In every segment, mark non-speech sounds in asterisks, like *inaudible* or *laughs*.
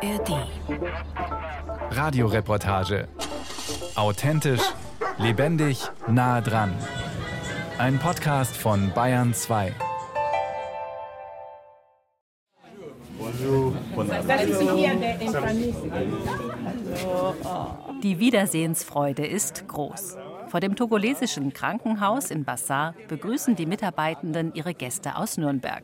ARD. Radioreportage. Authentisch, lebendig, nah dran. Ein Podcast von Bayern 2. Die Wiedersehensfreude ist groß. Vor dem togolesischen Krankenhaus in Bassar begrüßen die Mitarbeitenden ihre Gäste aus Nürnberg.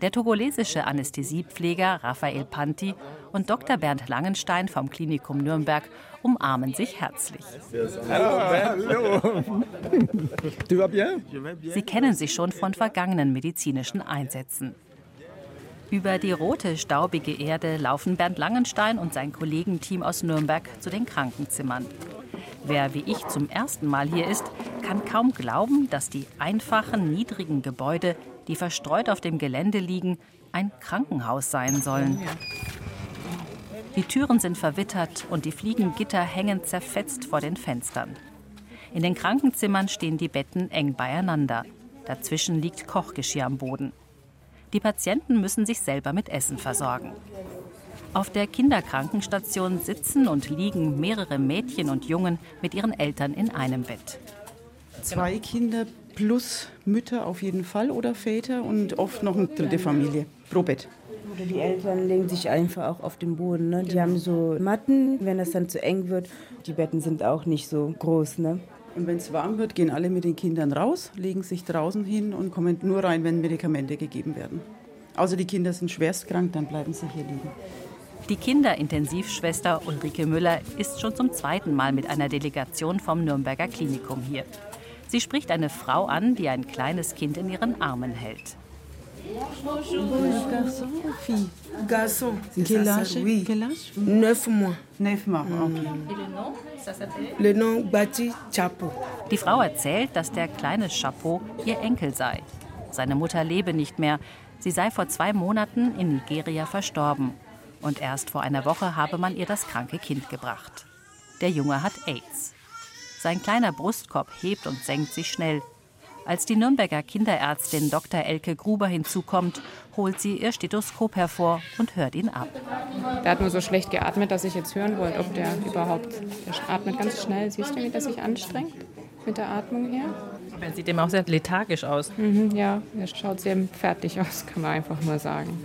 Der togolesische Anästhesiepfleger Raphael Panti und Dr. Bernd Langenstein vom Klinikum Nürnberg umarmen sich herzlich. Sie kennen sich schon von vergangenen medizinischen Einsätzen. Über die rote, staubige Erde laufen Bernd Langenstein und sein Kollegenteam aus Nürnberg zu den Krankenzimmern. Wer wie ich zum ersten Mal hier ist, kann kaum glauben, dass die einfachen, niedrigen Gebäude, die verstreut auf dem Gelände liegen, ein Krankenhaus sein sollen. Die Türen sind verwittert und die Fliegengitter hängen zerfetzt vor den Fenstern. In den Krankenzimmern stehen die Betten eng beieinander. Dazwischen liegt Kochgeschirr am Boden. Die Patienten müssen sich selber mit Essen versorgen. Auf der Kinderkrankenstation sitzen und liegen mehrere Mädchen und Jungen mit ihren Eltern in einem Bett. Zwei Kinder plus Mütter auf jeden Fall oder Väter und oft noch eine dritte Familie pro Bett. Oder die Eltern legen sich einfach auch auf den Boden. Ne? Die haben so Matten, wenn das dann zu eng wird. Die Betten sind auch nicht so groß. Ne? Und wenn es warm wird, gehen alle mit den Kindern raus, legen sich draußen hin und kommen nur rein, wenn Medikamente gegeben werden. Außer die Kinder sind schwerstkrank, dann bleiben sie hier liegen. Die Kinderintensivschwester Ulrike Müller ist schon zum zweiten Mal mit einer Delegation vom Nürnberger Klinikum hier. Sie spricht eine Frau an, die ein kleines Kind in ihren Armen hält. Garçon. Quel âge? Oui. Quel âge? Neuf mois. Neuf mois, okay. Le nom Bati Chapo. Die Frau erzählt, dass der kleine Chapeau ihr Enkel sei. Seine Mutter lebe nicht mehr. Sie sei vor zwei Monaten in Nigeria verstorben. Und erst vor einer Woche habe man ihr das kranke Kind gebracht. Der Junge hat AIDS. Sein kleiner Brustkorb hebt und senkt sich schnell. Als die Nürnberger Kinderärztin Dr. Elke Gruber hinzukommt, holt sie ihr Stethoskop hervor und hört ihn ab. Der hat nur so schlecht geatmet, dass ich jetzt hören wollte, ob der überhaupt. Der atmet ganz schnell. Siehst du, wie der sich anstrengt mit der Atmung her? Aber er sieht eben auch sehr lethargisch aus. Mhm, ja, er schaut sehr fertig aus, kann man einfach mal sagen.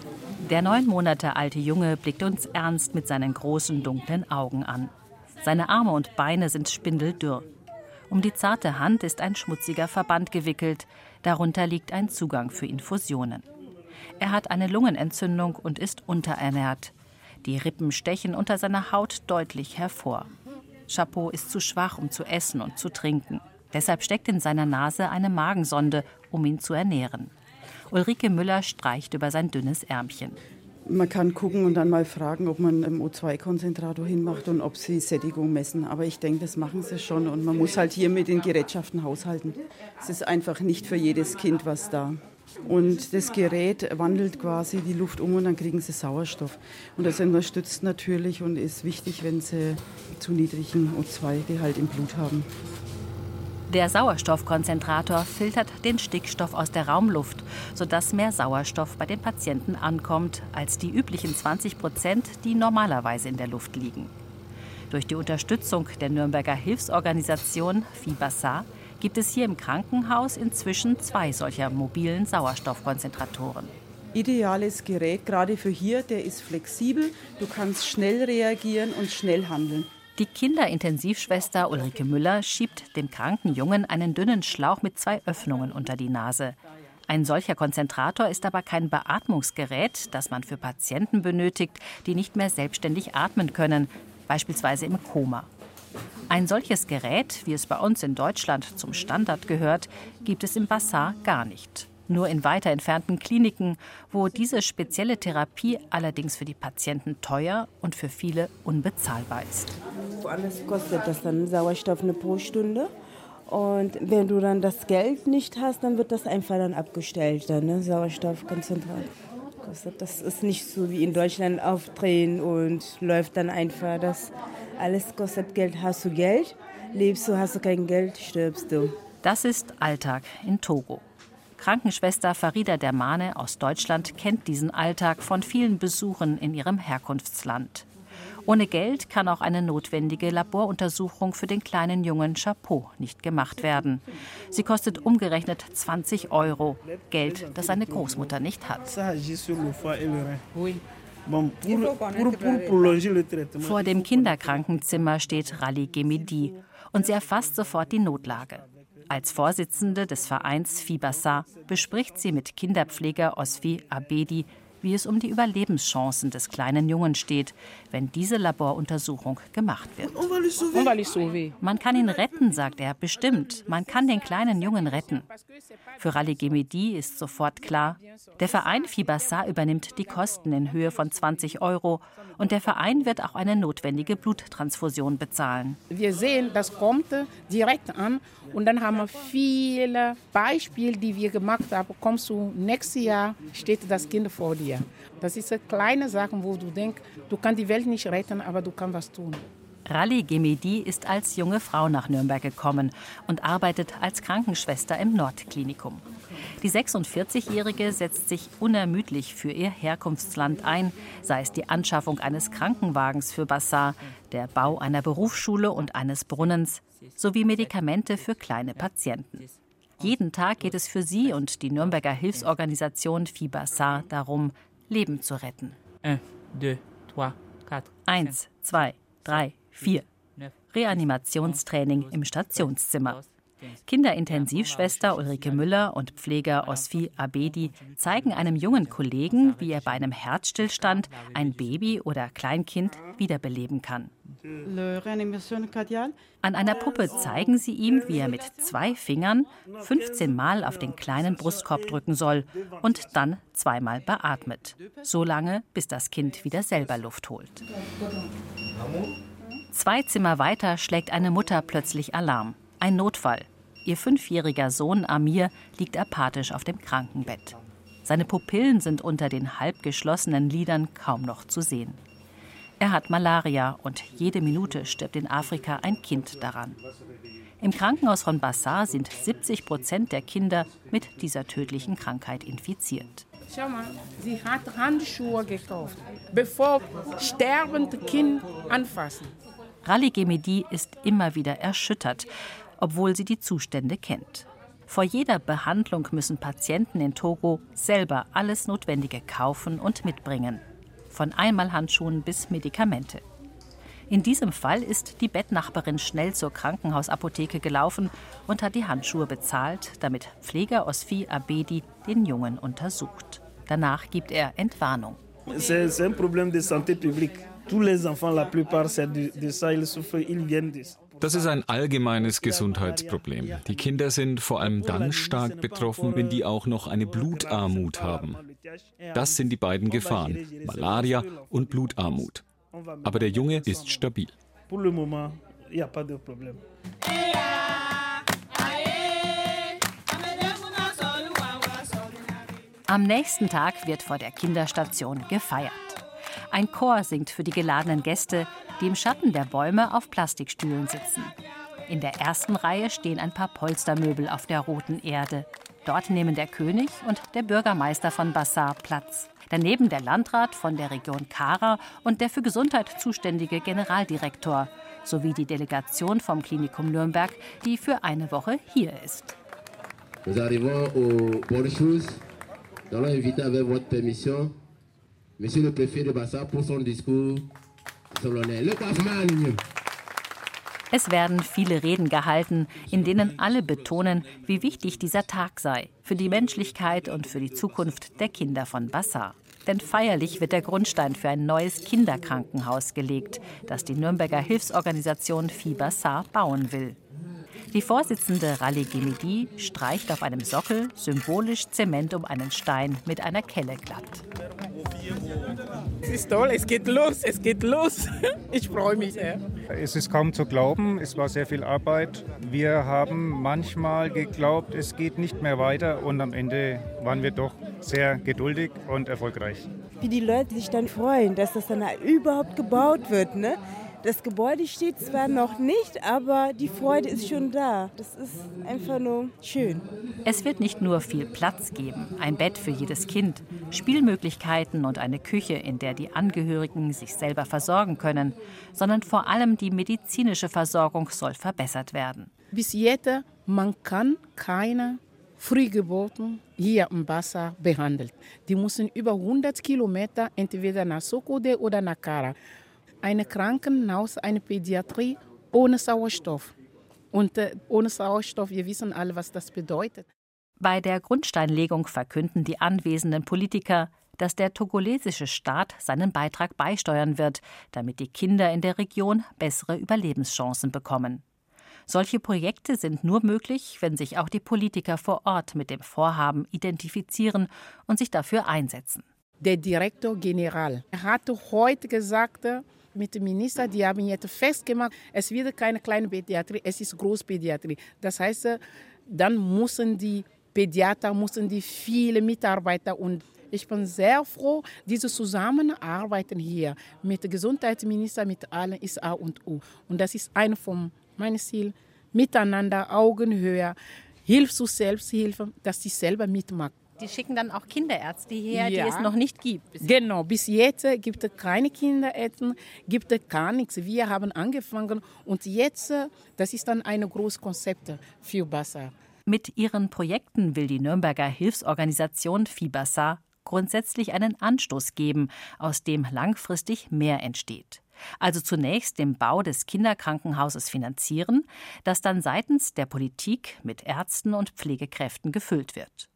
Der neun Monate alte Junge blickt uns ernst mit seinen großen dunklen Augen an. Seine Arme und Beine sind spindeldürr. Um die zarte Hand ist ein schmutziger Verband gewickelt. Darunter liegt ein Zugang für Infusionen. Er hat eine Lungenentzündung und ist unterernährt. Die Rippen stechen unter seiner Haut deutlich hervor. Chapeau ist zu schwach, um zu essen und zu trinken. Deshalb steckt in seiner Nase eine Magensonde, um ihn zu ernähren. Ulrike Müller streicht über sein dünnes Ärmchen. Man kann gucken und dann mal fragen, ob man einen O2-Konzentrator hinmacht und ob sie Sättigung messen. Aber ich denke, das machen sie schon und man muss halt hier mit den Gerätschaften haushalten. Es ist einfach nicht für jedes Kind was da. Und das Gerät wandelt quasi die Luft um und dann kriegen sie Sauerstoff. Und das unterstützt natürlich und ist wichtig, wenn sie zu niedrigen O2-Gehalt im Blut haben. Der Sauerstoffkonzentrator filtert den Stickstoff aus der Raumluft, sodass mehr Sauerstoff bei den Patienten ankommt als die üblichen 20 Prozent, die normalerweise in der Luft liegen. Durch die Unterstützung der Nürnberger Hilfsorganisation FIBASA gibt es hier im Krankenhaus inzwischen zwei solcher mobilen Sauerstoffkonzentratoren. Ideales Gerät, gerade für hier, der ist flexibel. Du kannst schnell reagieren und schnell handeln. Die Kinderintensivschwester Ulrike Müller schiebt dem kranken Jungen einen dünnen Schlauch mit zwei Öffnungen unter die Nase. Ein solcher Konzentrator ist aber kein Beatmungsgerät, das man für Patienten benötigt, die nicht mehr selbstständig atmen können, beispielsweise im Koma. Ein solches Gerät, wie es bei uns in Deutschland zum Standard gehört, gibt es im Bassar gar nicht. Nur in weiter entfernten Kliniken, wo diese spezielle Therapie allerdings für die Patienten teuer und für viele unbezahlbar ist. Woanders kostet das dann Sauerstoff eine pro Stunde. Und wenn du dann das Geld nicht hast, dann wird das einfach dann abgestellt, dann, ne? Sauerstoffkonzentrat. Das ist nicht so wie in Deutschland aufdrehen und läuft dann einfach. Das alles kostet Geld. Hast du Geld, lebst du, hast du kein Geld, stirbst du. Das ist Alltag in Togo. Krankenschwester Farida Dermane aus Deutschland kennt diesen Alltag von vielen Besuchen in ihrem Herkunftsland. Ohne Geld kann auch eine notwendige Laboruntersuchung für den kleinen Jungen Chapeau nicht gemacht werden. Sie kostet umgerechnet 20 Euro, Geld, das seine Großmutter nicht hat. Vor dem Kinderkrankenzimmer steht Rally Gemidi und sie erfasst sofort die Notlage. Als Vorsitzende des Vereins Fibassa bespricht sie mit Kinderpfleger Osfi Abedi wie es um die Überlebenschancen des kleinen Jungen steht, wenn diese Laboruntersuchung gemacht wird. Man kann ihn retten, sagt er, bestimmt. Man kann den kleinen Jungen retten. Für Rally Gemedi ist sofort klar, der Verein Fibassa übernimmt die Kosten in Höhe von 20 Euro und der Verein wird auch eine notwendige Bluttransfusion bezahlen. Wir sehen, das kommt direkt an und dann haben wir viele Beispiele, die wir gemacht haben. Kommst du nächstes Jahr, steht das Kind vor dir. Das ist eine kleine Sache, wo du denkst, du kannst die Welt nicht retten, aber du kannst was tun. Rally Gemedi ist als junge Frau nach Nürnberg gekommen und arbeitet als Krankenschwester im Nordklinikum. Die 46-Jährige setzt sich unermüdlich für ihr Herkunftsland ein, sei es die Anschaffung eines Krankenwagens für Bassar, der Bau einer Berufsschule und eines Brunnens sowie Medikamente für kleine Patienten. Jeden Tag geht es für sie und die Nürnberger Hilfsorganisation Fibassar darum, Leben zu retten. Eins, zwei, drei, vier. Reanimationstraining im Stationszimmer. Kinderintensivschwester Ulrike Müller und Pfleger Osfi Abedi zeigen einem jungen Kollegen, wie er bei einem Herzstillstand ein Baby oder Kleinkind wiederbeleben kann. An einer Puppe zeigen sie ihm, wie er mit zwei Fingern 15 Mal auf den kleinen Brustkorb drücken soll und dann zweimal beatmet. So lange, bis das Kind wieder selber Luft holt. Zwei Zimmer weiter schlägt eine Mutter plötzlich Alarm. Ein Notfall. Ihr fünfjähriger Sohn Amir liegt apathisch auf dem Krankenbett. Seine Pupillen sind unter den halb geschlossenen Lidern kaum noch zu sehen. Er hat Malaria und jede Minute stirbt in Afrika ein Kind daran. Im Krankenhaus von Bassar sind 70 Prozent der Kinder mit dieser tödlichen Krankheit infiziert. Schau mal, sie hat Handschuhe gekauft, bevor sterbende Kind anfassen. Rally Gemedi ist immer wieder erschüttert, obwohl sie die Zustände kennt. Vor jeder Behandlung müssen Patienten in Togo selber alles Notwendige kaufen und mitbringen. Von Einmalhandschuhen bis Medikamente. In diesem Fall ist die Bettnachbarin schnell zur Krankenhausapotheke gelaufen und hat die Handschuhe bezahlt, damit Pfleger Osfi Abedi den Jungen untersucht. Danach gibt er Entwarnung. C'est un problème de santé publique. Tous les enfants, la plupart, c'est de ça. Das ist ein allgemeines Gesundheitsproblem. Die Kinder sind vor allem dann stark betroffen, wenn die auch noch eine Blutarmut haben. Das sind die beiden Gefahren, Malaria und Blutarmut. Aber der Junge ist stabil. Am nächsten Tag wird vor der Kinderstation gefeiert. Ein Chor singt für die geladenen Gäste, die im Schatten der Bäume auf Plastikstühlen sitzen. In der ersten Reihe stehen ein paar Polstermöbel auf der roten Erde. Dort nehmen der König und der Bürgermeister von Bassar Platz. Daneben der Landrat von der Region Kara und der für Gesundheit zuständige Generaldirektor sowie die Delegation vom Klinikum Nürnberg, die für eine Woche hier ist. Nous arrivons aux bonnes choses. Nous allons inviter avec Monsieur le Préfet de Bassar pour son discours solennel. Le coiffement, es werden viele Reden gehalten, in denen alle betonen, wie wichtig dieser Tag sei für die Menschlichkeit und für die Zukunft der Kinder von Bassar. Denn feierlich wird der Grundstein für ein neues Kinderkrankenhaus gelegt, das die Nürnberger Hilfsorganisation Fibassar bauen will. Die Vorsitzende Rally Gemidi streicht auf einem Sockel symbolisch Zement um einen Stein mit einer Kelle glatt. Es ist toll, es geht los, es geht los. *laughs* Ich freue mich sehr. Es ist kaum zu glauben, es war sehr viel Arbeit. Wir haben manchmal geglaubt, es geht nicht mehr weiter und am Ende waren wir doch sehr geduldig und erfolgreich. Wie die Leute sich dann freuen, dass das dann überhaupt gebaut wird. Ne? Das Gebäude steht zwar noch nicht, aber die Freude ist schon da. Das ist einfach nur schön. Es wird nicht nur viel Platz geben, ein Bett für jedes Kind, Spielmöglichkeiten und eine Küche, in der die Angehörigen sich selber versorgen können, sondern vor allem die medizinische Versorgung soll verbessert werden. Bis jetzt, man kann keine Frühgeburten hier im Basar behandelt. Die müssen über 100 Kilometer entweder nach Sokode oder nach Kara ein Krankenhaus, eine Pädiatrie ohne Sauerstoff. Und äh, ohne Sauerstoff, wir wissen alle, was das bedeutet. Bei der Grundsteinlegung verkünden die anwesenden Politiker, dass der togolesische Staat seinen Beitrag beisteuern wird, damit die Kinder in der Region bessere Überlebenschancen bekommen. Solche Projekte sind nur möglich, wenn sich auch die Politiker vor Ort mit dem Vorhaben identifizieren und sich dafür einsetzen. Der Direktor General hatte heute gesagt, mit dem Minister, die haben jetzt festgemacht, es wird keine kleine Pädiatrie, es ist Großpädiatrie. Das heißt, dann müssen die Pädiater, müssen die viele Mitarbeiter und ich bin sehr froh, diese Zusammenarbeiten hier mit Gesundheitsminister, mit allen ist A und O. Und das ist ein von meinen Zielen, miteinander, Augenhöhe, Hilfe zur Selbsthilfe, dass sie selber mitmachen. Die schicken dann auch Kinderärzte her, ja. die es noch nicht gibt. Bis genau, bis jetzt gibt es keine Kinderärzte, gibt es gar nichts. Wir haben angefangen und jetzt, das ist dann ein großes Konzept für Bassa. Mit ihren Projekten will die Nürnberger Hilfsorganisation Fibassa grundsätzlich einen Anstoß geben, aus dem langfristig mehr entsteht. Also zunächst den Bau des Kinderkrankenhauses finanzieren, das dann seitens der Politik mit Ärzten und Pflegekräften gefüllt wird.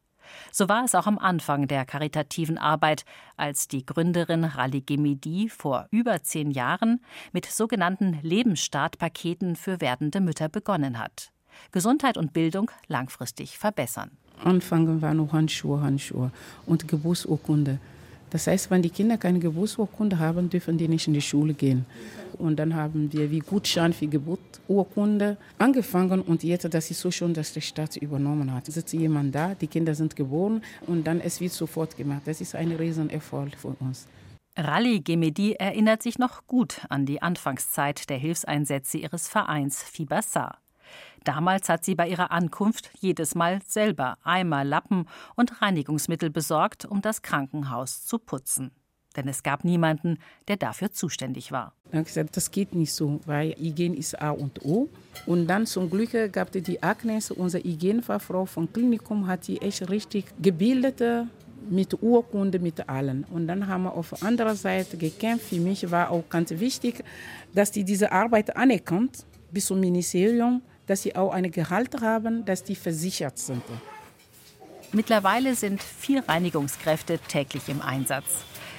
So war es auch am Anfang der karitativen Arbeit, als die Gründerin Rally Gemidi vor über zehn Jahren mit sogenannten Lebensstartpaketen für werdende Mütter begonnen hat. Gesundheit und Bildung langfristig verbessern. Anfangen war nur Handschuhe, Handschuhe und Geburtsurkunde. Das heißt, wenn die Kinder keine Geburtsurkunde haben, dürfen die nicht in die Schule gehen. Und dann haben wir wie Gutschein für Geburtsurkunde angefangen und jetzt, das ist so schon, dass der Staat übernommen hat. Sitzt jemand da, die Kinder sind geboren und dann es wird sofort gemacht. Das ist ein Riesenerfolg für uns. Rally Gemedi erinnert sich noch gut an die Anfangszeit der Hilfseinsätze ihres Vereins Fibassar. Damals hat sie bei ihrer Ankunft jedes Mal selber Eimer, Lappen und Reinigungsmittel besorgt, um das Krankenhaus zu putzen. Denn es gab niemanden, der dafür zuständig war. Dann gesagt, das geht nicht so, weil Hygiene ist A und O. Und dann zum Glück gab es die Agnes, unsere Hygienefachfrau vom Klinikum, hat die echt richtig gebildete mit Urkunde, mit allen. Und dann haben wir auf anderer Seite gekämpft. Für mich war auch ganz wichtig, dass die diese Arbeit anerkannt bis zum Ministerium dass sie auch ein Gehalt haben, dass die versichert sind. Mittlerweile sind vier Reinigungskräfte täglich im Einsatz.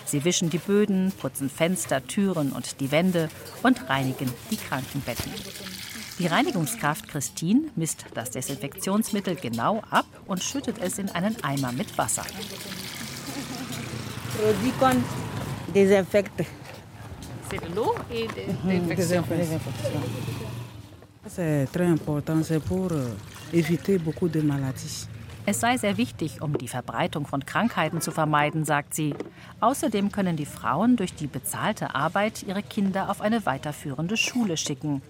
Sie wischen die Böden, putzen Fenster, Türen und die Wände und reinigen die Krankenbetten. Die Reinigungskraft Christine misst das Desinfektionsmittel genau ab und schüttet es in einen Eimer mit Wasser. Desinfekte. C'est de l'eau et de. Es sei sehr wichtig, um die Verbreitung von Krankheiten zu vermeiden, sagt sie. Außerdem können die Frauen durch die bezahlte Arbeit ihre Kinder auf eine weiterführende Schule schicken.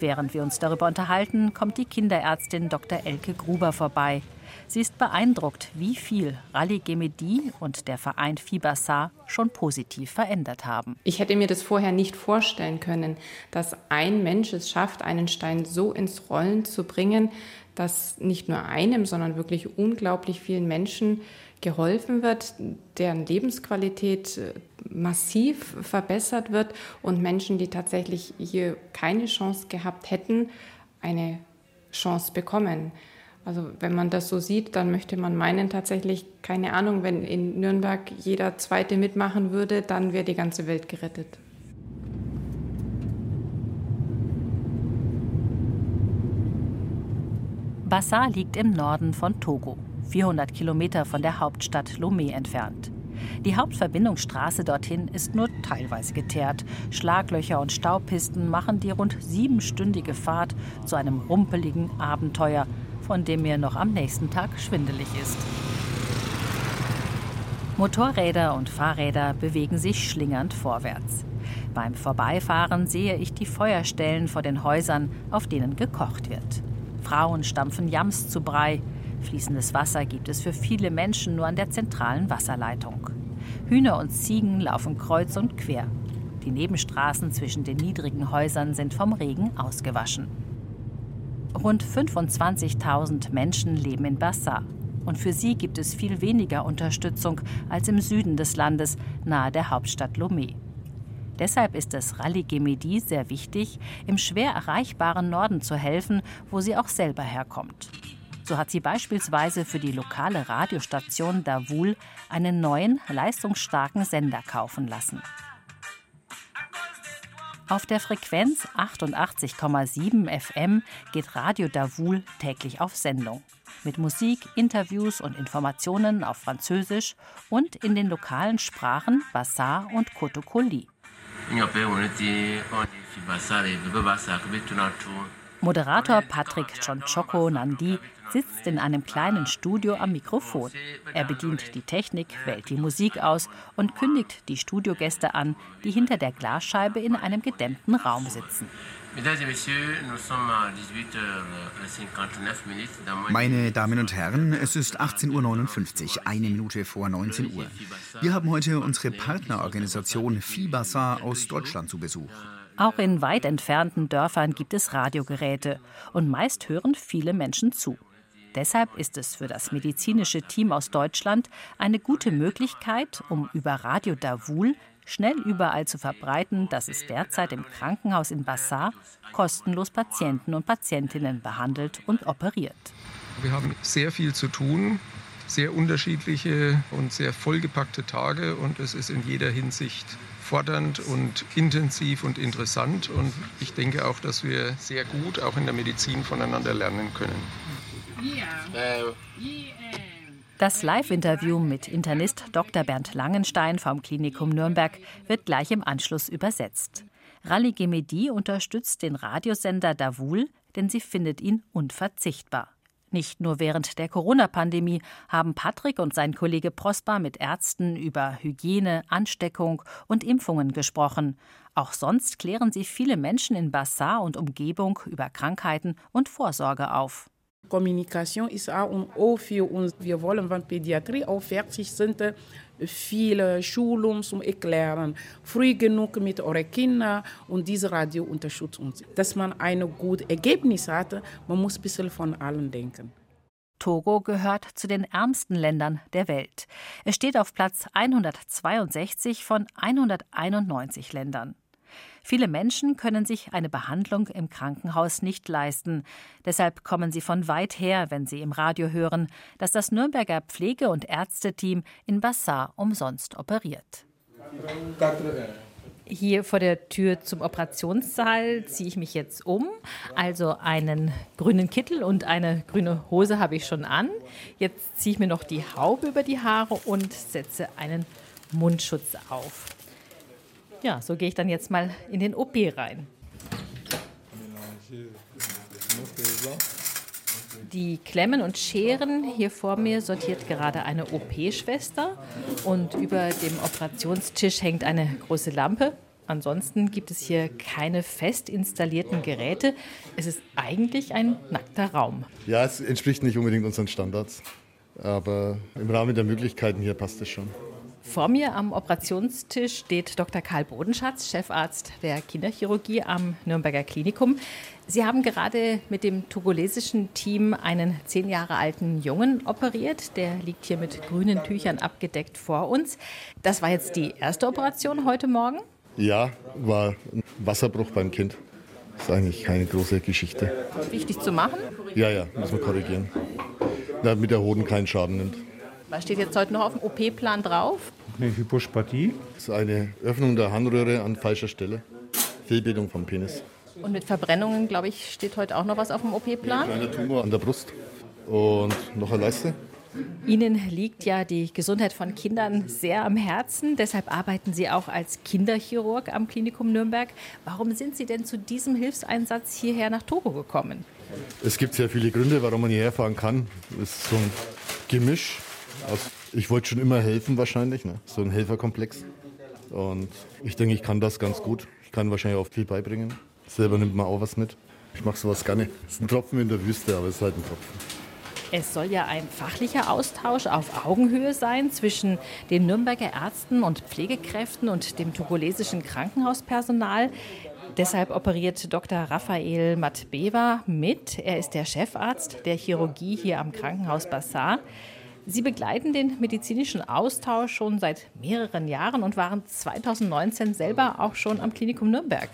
Während wir uns darüber unterhalten, kommt die Kinderärztin Dr. Elke Gruber vorbei. Sie ist beeindruckt, wie viel Rally Gemedi und der Verein Fibassar schon positiv verändert haben. Ich hätte mir das vorher nicht vorstellen können, dass ein Mensch es schafft, einen Stein so ins Rollen zu bringen, dass nicht nur einem, sondern wirklich unglaublich vielen Menschen geholfen wird, deren Lebensqualität äh, massiv verbessert wird und Menschen, die tatsächlich hier keine Chance gehabt hätten, eine Chance bekommen. Also wenn man das so sieht, dann möchte man meinen tatsächlich, keine Ahnung, wenn in Nürnberg jeder Zweite mitmachen würde, dann wäre die ganze Welt gerettet. Bassa liegt im Norden von Togo, 400 Kilometer von der Hauptstadt Lomé entfernt. Die Hauptverbindungsstraße dorthin ist nur teilweise geteert. Schlaglöcher und Staubpisten machen die rund siebenstündige Fahrt zu einem rumpeligen Abenteuer, von dem mir noch am nächsten Tag schwindelig ist. Motorräder und Fahrräder bewegen sich schlingernd vorwärts. Beim Vorbeifahren sehe ich die Feuerstellen vor den Häusern, auf denen gekocht wird. Frauen stampfen Yams zu Brei. Fließendes Wasser gibt es für viele Menschen nur an der zentralen Wasserleitung. Hühner und Ziegen laufen kreuz und quer. Die Nebenstraßen zwischen den niedrigen Häusern sind vom Regen ausgewaschen. Rund 25.000 Menschen leben in Bassar. Und für sie gibt es viel weniger Unterstützung als im Süden des Landes, nahe der Hauptstadt Lomé. Deshalb ist es Rally Gemedi sehr wichtig, im schwer erreichbaren Norden zu helfen, wo sie auch selber herkommt. So hat sie beispielsweise für die lokale Radiostation Davul einen neuen, leistungsstarken Sender kaufen lassen. Auf der Frequenz 88,7 FM geht Radio Davul täglich auf Sendung. Mit Musik, Interviews und Informationen auf Französisch und in den lokalen Sprachen Bassar und Kotokoli. Moderator Patrick John Choco Nandi sitzt in einem kleinen Studio am Mikrofon. Er bedient die Technik, wählt die Musik aus und kündigt die Studiogäste an, die hinter der Glasscheibe in einem gedämmten Raum sitzen. Meine Damen und Herren, es ist 18.59 Uhr, eine Minute vor 19 Uhr. Wir haben heute unsere Partnerorganisation Fibasa aus Deutschland zu Besuch. Auch in weit entfernten Dörfern gibt es Radiogeräte und meist hören viele Menschen zu. Deshalb ist es für das medizinische Team aus Deutschland eine gute Möglichkeit, um über Radio Davul schnell überall zu verbreiten, dass es derzeit im Krankenhaus in Bassar kostenlos Patienten und Patientinnen behandelt und operiert. Wir haben sehr viel zu tun, sehr unterschiedliche und sehr vollgepackte Tage und es ist in jeder Hinsicht fordernd und intensiv und interessant und ich denke auch, dass wir sehr gut auch in der Medizin voneinander lernen können. Das Live-Interview mit Internist Dr. Bernd Langenstein vom Klinikum Nürnberg wird gleich im Anschluss übersetzt. Rally Gemedi unterstützt den Radiosender Davul, denn sie findet ihn unverzichtbar. Nicht nur während der Corona-Pandemie haben Patrick und sein Kollege Prosper mit Ärzten über Hygiene, Ansteckung und Impfungen gesprochen. Auch sonst klären sie viele Menschen in Bassar und Umgebung über Krankheiten und Vorsorge auf. Kommunikation ist A und O für uns. Wir wollen von Pädiatrie auch fertig sind, viele Schulungen zum Erklären, früh genug mit euren Kindern und diese Radio unterstützt uns. Dass man ein gutes Ergebnis hat, man muss ein bisschen von allen denken. Togo gehört zu den ärmsten Ländern der Welt. Es steht auf Platz 162 von 191 Ländern. Viele Menschen können sich eine Behandlung im Krankenhaus nicht leisten. Deshalb kommen sie von weit her, wenn sie im Radio hören, dass das Nürnberger Pflege- und Ärzteteam in Bassar umsonst operiert. Hier vor der Tür zum Operationssaal ziehe ich mich jetzt um. Also einen grünen Kittel und eine grüne Hose habe ich schon an. Jetzt ziehe ich mir noch die Haube über die Haare und setze einen Mundschutz auf. Ja, so gehe ich dann jetzt mal in den OP rein. Die Klemmen und Scheren hier vor mir sortiert gerade eine OP-Schwester und über dem Operationstisch hängt eine große Lampe. Ansonsten gibt es hier keine fest installierten Geräte. Es ist eigentlich ein nackter Raum. Ja, es entspricht nicht unbedingt unseren Standards, aber im Rahmen der Möglichkeiten hier passt es schon. Vor mir am Operationstisch steht Dr. Karl Bodenschatz, Chefarzt der Kinderchirurgie am Nürnberger Klinikum. Sie haben gerade mit dem togolesischen Team einen zehn Jahre alten Jungen operiert. Der liegt hier mit grünen Tüchern abgedeckt vor uns. Das war jetzt die erste Operation heute Morgen? Ja, war ein Wasserbruch beim Kind. Das ist eigentlich keine große Geschichte. Wichtig zu machen? Ja, ja, muss man korrigieren. Damit der Hoden keinen Schaden nimmt. Was steht jetzt heute noch auf dem OP-Plan drauf? Eine Hypospathie. Das ist eine Öffnung der Harnröhre an falscher Stelle. Fehlbildung vom Penis. Und mit Verbrennungen, glaube ich, steht heute auch noch was auf dem OP-Plan? Ein kleiner Tumor an der Brust und noch eine Leiste. Ihnen liegt ja die Gesundheit von Kindern sehr am Herzen. Deshalb arbeiten Sie auch als Kinderchirurg am Klinikum Nürnberg. Warum sind Sie denn zu diesem Hilfseinsatz hierher nach Togo gekommen? Es gibt sehr viele Gründe, warum man hierher fahren kann. Es ist so ein Gemisch. Aus, ich wollte schon immer helfen wahrscheinlich, ne? so ein Helferkomplex. Und ich denke, ich kann das ganz gut. Ich kann wahrscheinlich auch viel beibringen. Selber nimmt man auch was mit. Ich mache sowas gerne. Es ist ein Tropfen in der Wüste, aber es ist halt ein Tropfen. Es soll ja ein fachlicher Austausch auf Augenhöhe sein zwischen den Nürnberger Ärzten und Pflegekräften und dem togolesischen Krankenhauspersonal. Deshalb operiert Dr. Raphael Matbeva mit. Er ist der Chefarzt der Chirurgie hier am Krankenhaus Bassar. Sie begleiten den medizinischen Austausch schon seit mehreren Jahren und waren 2019 selber auch schon am Klinikum Nürnberg.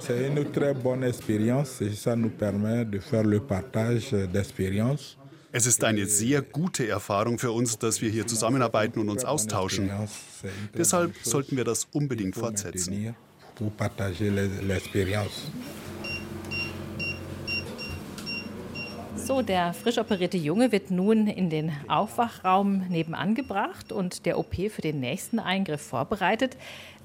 C'est une très bonne expérience et ça nous permet de faire le partage d'expériences. Es ist eine sehr gute Erfahrung für uns, dass wir hier zusammenarbeiten und uns austauschen. Deshalb sollten wir das unbedingt fortsetzen. So, der frisch operierte Junge wird nun in den Aufwachraum nebenan gebracht und der OP für den nächsten Eingriff vorbereitet.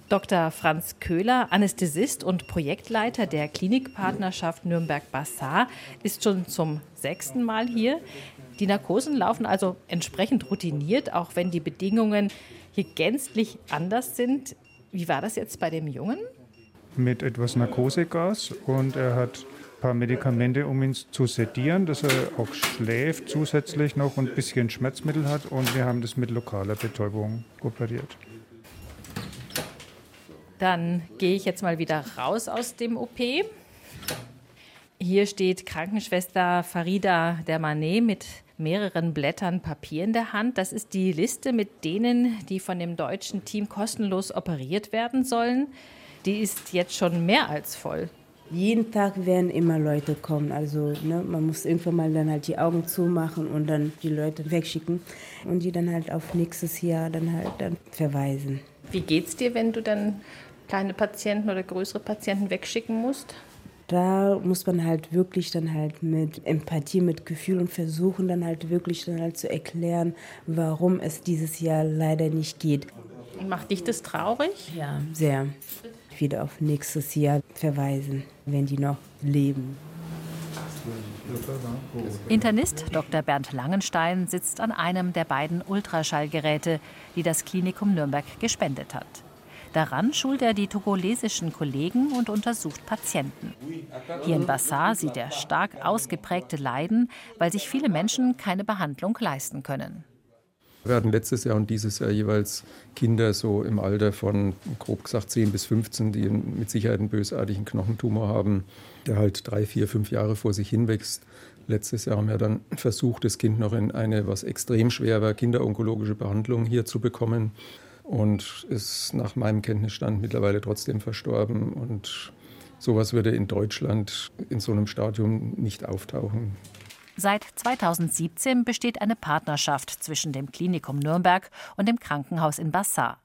Dr. Franz Köhler, Anästhesist und Projektleiter der Klinikpartnerschaft Nürnberg-Bassar, ist schon zum sechsten Mal hier. Die Narkosen laufen also entsprechend routiniert, auch wenn die Bedingungen hier gänzlich anders sind. Wie war das jetzt bei dem Jungen? Mit etwas Narkosegas und er hat paar Medikamente, um ihn zu sedieren, dass er auch schläft zusätzlich noch und ein bisschen Schmerzmittel hat und wir haben das mit lokaler Betäubung operiert. Dann gehe ich jetzt mal wieder raus aus dem OP. Hier steht Krankenschwester Farida Dermanet mit mehreren Blättern Papier in der Hand. Das ist die Liste mit denen, die von dem deutschen Team kostenlos operiert werden sollen. Die ist jetzt schon mehr als voll. Jeden Tag werden immer Leute kommen. Also ne, man muss irgendwann mal dann halt die Augen zumachen und dann die Leute wegschicken und die dann halt auf nächstes Jahr dann halt dann verweisen. Wie geht's dir, wenn du dann kleine Patienten oder größere Patienten wegschicken musst? da muss man halt wirklich dann halt mit Empathie, mit Gefühl und versuchen dann halt wirklich dann halt zu erklären, warum es dieses Jahr leider nicht geht. Macht dich das traurig? Ja, sehr. Wieder auf nächstes Jahr verweisen, wenn die noch leben. Internist Dr. Bernd Langenstein sitzt an einem der beiden Ultraschallgeräte, die das Klinikum Nürnberg gespendet hat. Daran schult er die togolesischen Kollegen und untersucht Patienten. Hier in Bassar sieht er stark ausgeprägte Leiden, weil sich viele Menschen keine Behandlung leisten können. Wir hatten letztes Jahr und dieses Jahr jeweils Kinder so im Alter von grob gesagt 10 bis 15, die mit Sicherheit einen bösartigen Knochentumor haben, der halt drei, vier, fünf Jahre vor sich hinwächst. Letztes Jahr haben wir dann versucht, das Kind noch in eine, was extrem schwer war, kinderonkologische Behandlung hier zu bekommen und ist nach meinem Kenntnisstand mittlerweile trotzdem verstorben. Und sowas würde in Deutschland in so einem Stadium nicht auftauchen. Seit 2017 besteht eine Partnerschaft zwischen dem Klinikum Nürnberg und dem Krankenhaus in Bassar.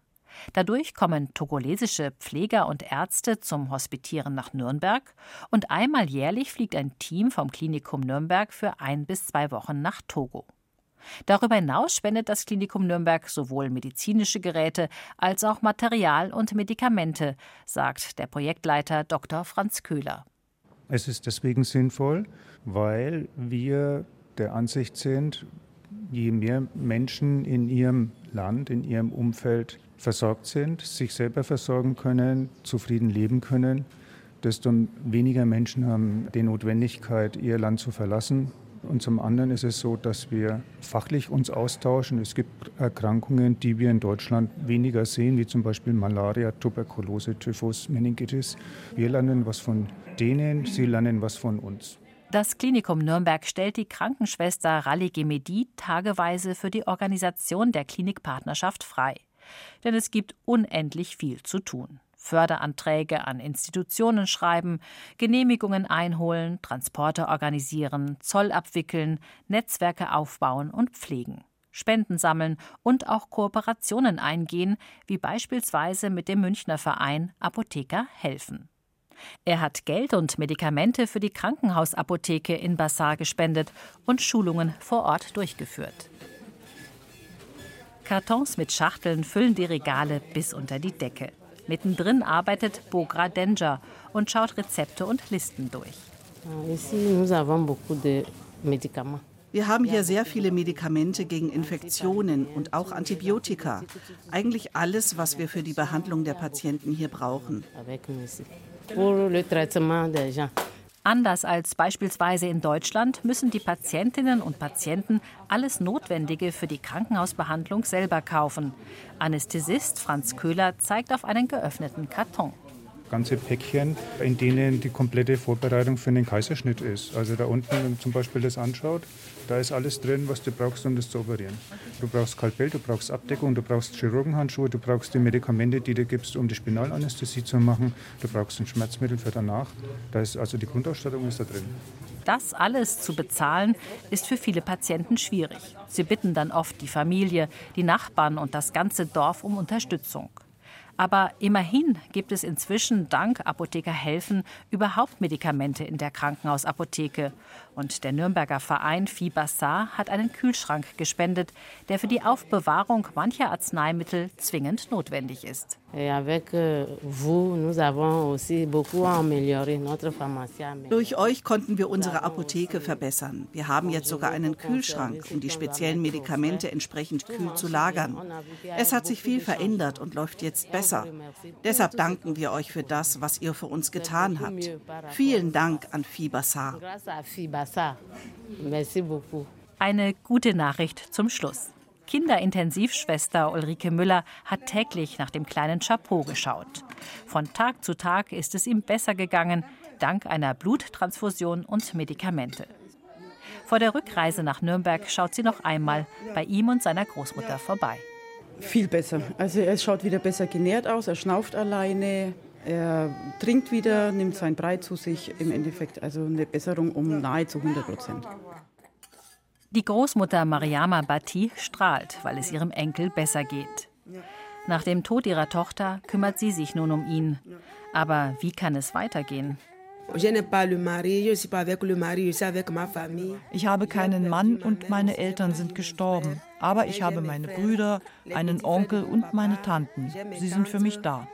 Dadurch kommen togolesische Pfleger und Ärzte zum Hospitieren nach Nürnberg und einmal jährlich fliegt ein Team vom Klinikum Nürnberg für ein bis zwei Wochen nach Togo. Darüber hinaus spendet das Klinikum Nürnberg sowohl medizinische Geräte als auch Material und Medikamente, sagt der Projektleiter Dr. Franz Köhler. Es ist deswegen sinnvoll, weil wir der Ansicht sind, je mehr Menschen in ihrem Land, in ihrem Umfeld versorgt sind, sich selber versorgen können, zufrieden leben können, desto weniger Menschen haben die Notwendigkeit, ihr Land zu verlassen, und zum anderen ist es so, dass wir fachlich uns austauschen. Es gibt Erkrankungen, die wir in Deutschland weniger sehen, wie zum Beispiel Malaria, Tuberkulose, Typhus, Meningitis. Wir lernen was von denen, sie lernen was von uns. Das Klinikum Nürnberg stellt die Krankenschwester Rally Gemedi tageweise für die Organisation der Klinikpartnerschaft frei. Denn es gibt unendlich viel zu tun. Förderanträge an Institutionen schreiben, Genehmigungen einholen, Transporte organisieren, Zoll abwickeln, Netzwerke aufbauen und pflegen. Spenden sammeln und auch Kooperationen eingehen, wie beispielsweise mit dem Münchner Verein Apotheker helfen. Er hat Geld und Medikamente für die Krankenhausapotheke in Bassar gespendet und Schulungen vor Ort durchgeführt. Kartons mit Schachteln füllen die Regale bis unter die Decke. Mittendrin arbeitet Bogra Danger und schaut Rezepte und Listen durch. Wir haben hier sehr viele Medikamente gegen Infektionen und auch Antibiotika. Eigentlich alles, was wir für die Behandlung der Patienten hier brauchen. Anders als beispielsweise in Deutschland müssen die Patientinnen und Patienten alles Notwendige für die Krankenhausbehandlung selber kaufen. Anästhesist Franz Köhler zeigt auf einen geöffneten Karton ganze Päckchen, in denen die komplette Vorbereitung für den Kaiserschnitt ist. Also da unten, wenn man zum Beispiel das anschaut, da ist alles drin, was du brauchst, um das zu operieren. Du brauchst Kalbell, du brauchst Abdeckung, du brauchst Chirurgenhandschuhe, du brauchst die Medikamente, die du gibst, um die Spinalanästhesie zu machen. Du brauchst ein Schmerzmittel für danach. Da ist also die Grundausstattung ist da drin. Das alles zu bezahlen, ist für viele Patienten schwierig. Sie bitten dann oft die Familie, die Nachbarn und das ganze Dorf um Unterstützung. Aber immerhin gibt es inzwischen dank Apotheker Helfen überhaupt Medikamente in der Krankenhausapotheke. Und der Nürnberger Verein Fibassar hat einen Kühlschrank gespendet, der für die Aufbewahrung mancher Arzneimittel zwingend notwendig ist. Euh, Durch euch konnten wir unsere Apotheke verbessern. Wir haben jetzt sogar einen Kühlschrank, um die speziellen Medikamente entsprechend kühl zu lagern. Es hat sich viel verändert und läuft jetzt besser. Deshalb danken wir euch für das, was ihr für uns getan habt. Vielen Dank an Fibassar. Eine gute Nachricht zum Schluss. Kinderintensivschwester Ulrike Müller hat täglich nach dem kleinen Chapeau geschaut. Von Tag zu Tag ist es ihm besser gegangen, dank einer Bluttransfusion und Medikamente. Vor der Rückreise nach Nürnberg schaut sie noch einmal bei ihm und seiner Großmutter vorbei. Viel besser. Also er schaut wieder besser genährt aus, er schnauft alleine, er trinkt wieder, nimmt sein Brei zu sich. Im Endeffekt also eine Besserung um nahezu 100 Prozent. Die Großmutter Mariama Bati strahlt, weil es ihrem Enkel besser geht. Nach dem Tod ihrer Tochter kümmert sie sich nun um ihn. Aber wie kann es weitergehen? Ich habe keinen Mann und meine Eltern sind gestorben. Aber ich habe meine Brüder, einen Onkel und meine Tanten. Sie sind für mich da.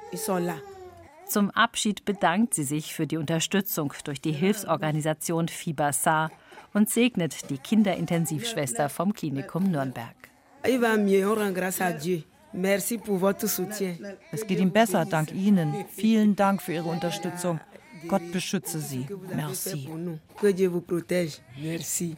Zum Abschied bedankt sie sich für die Unterstützung durch die Hilfsorganisation Fibasar und segnet die Kinderintensivschwester vom Klinikum Nürnberg. Es geht ihm besser, dank Ihnen. Vielen Dank für Ihre Unterstützung. Gott beschütze Sie. Merci.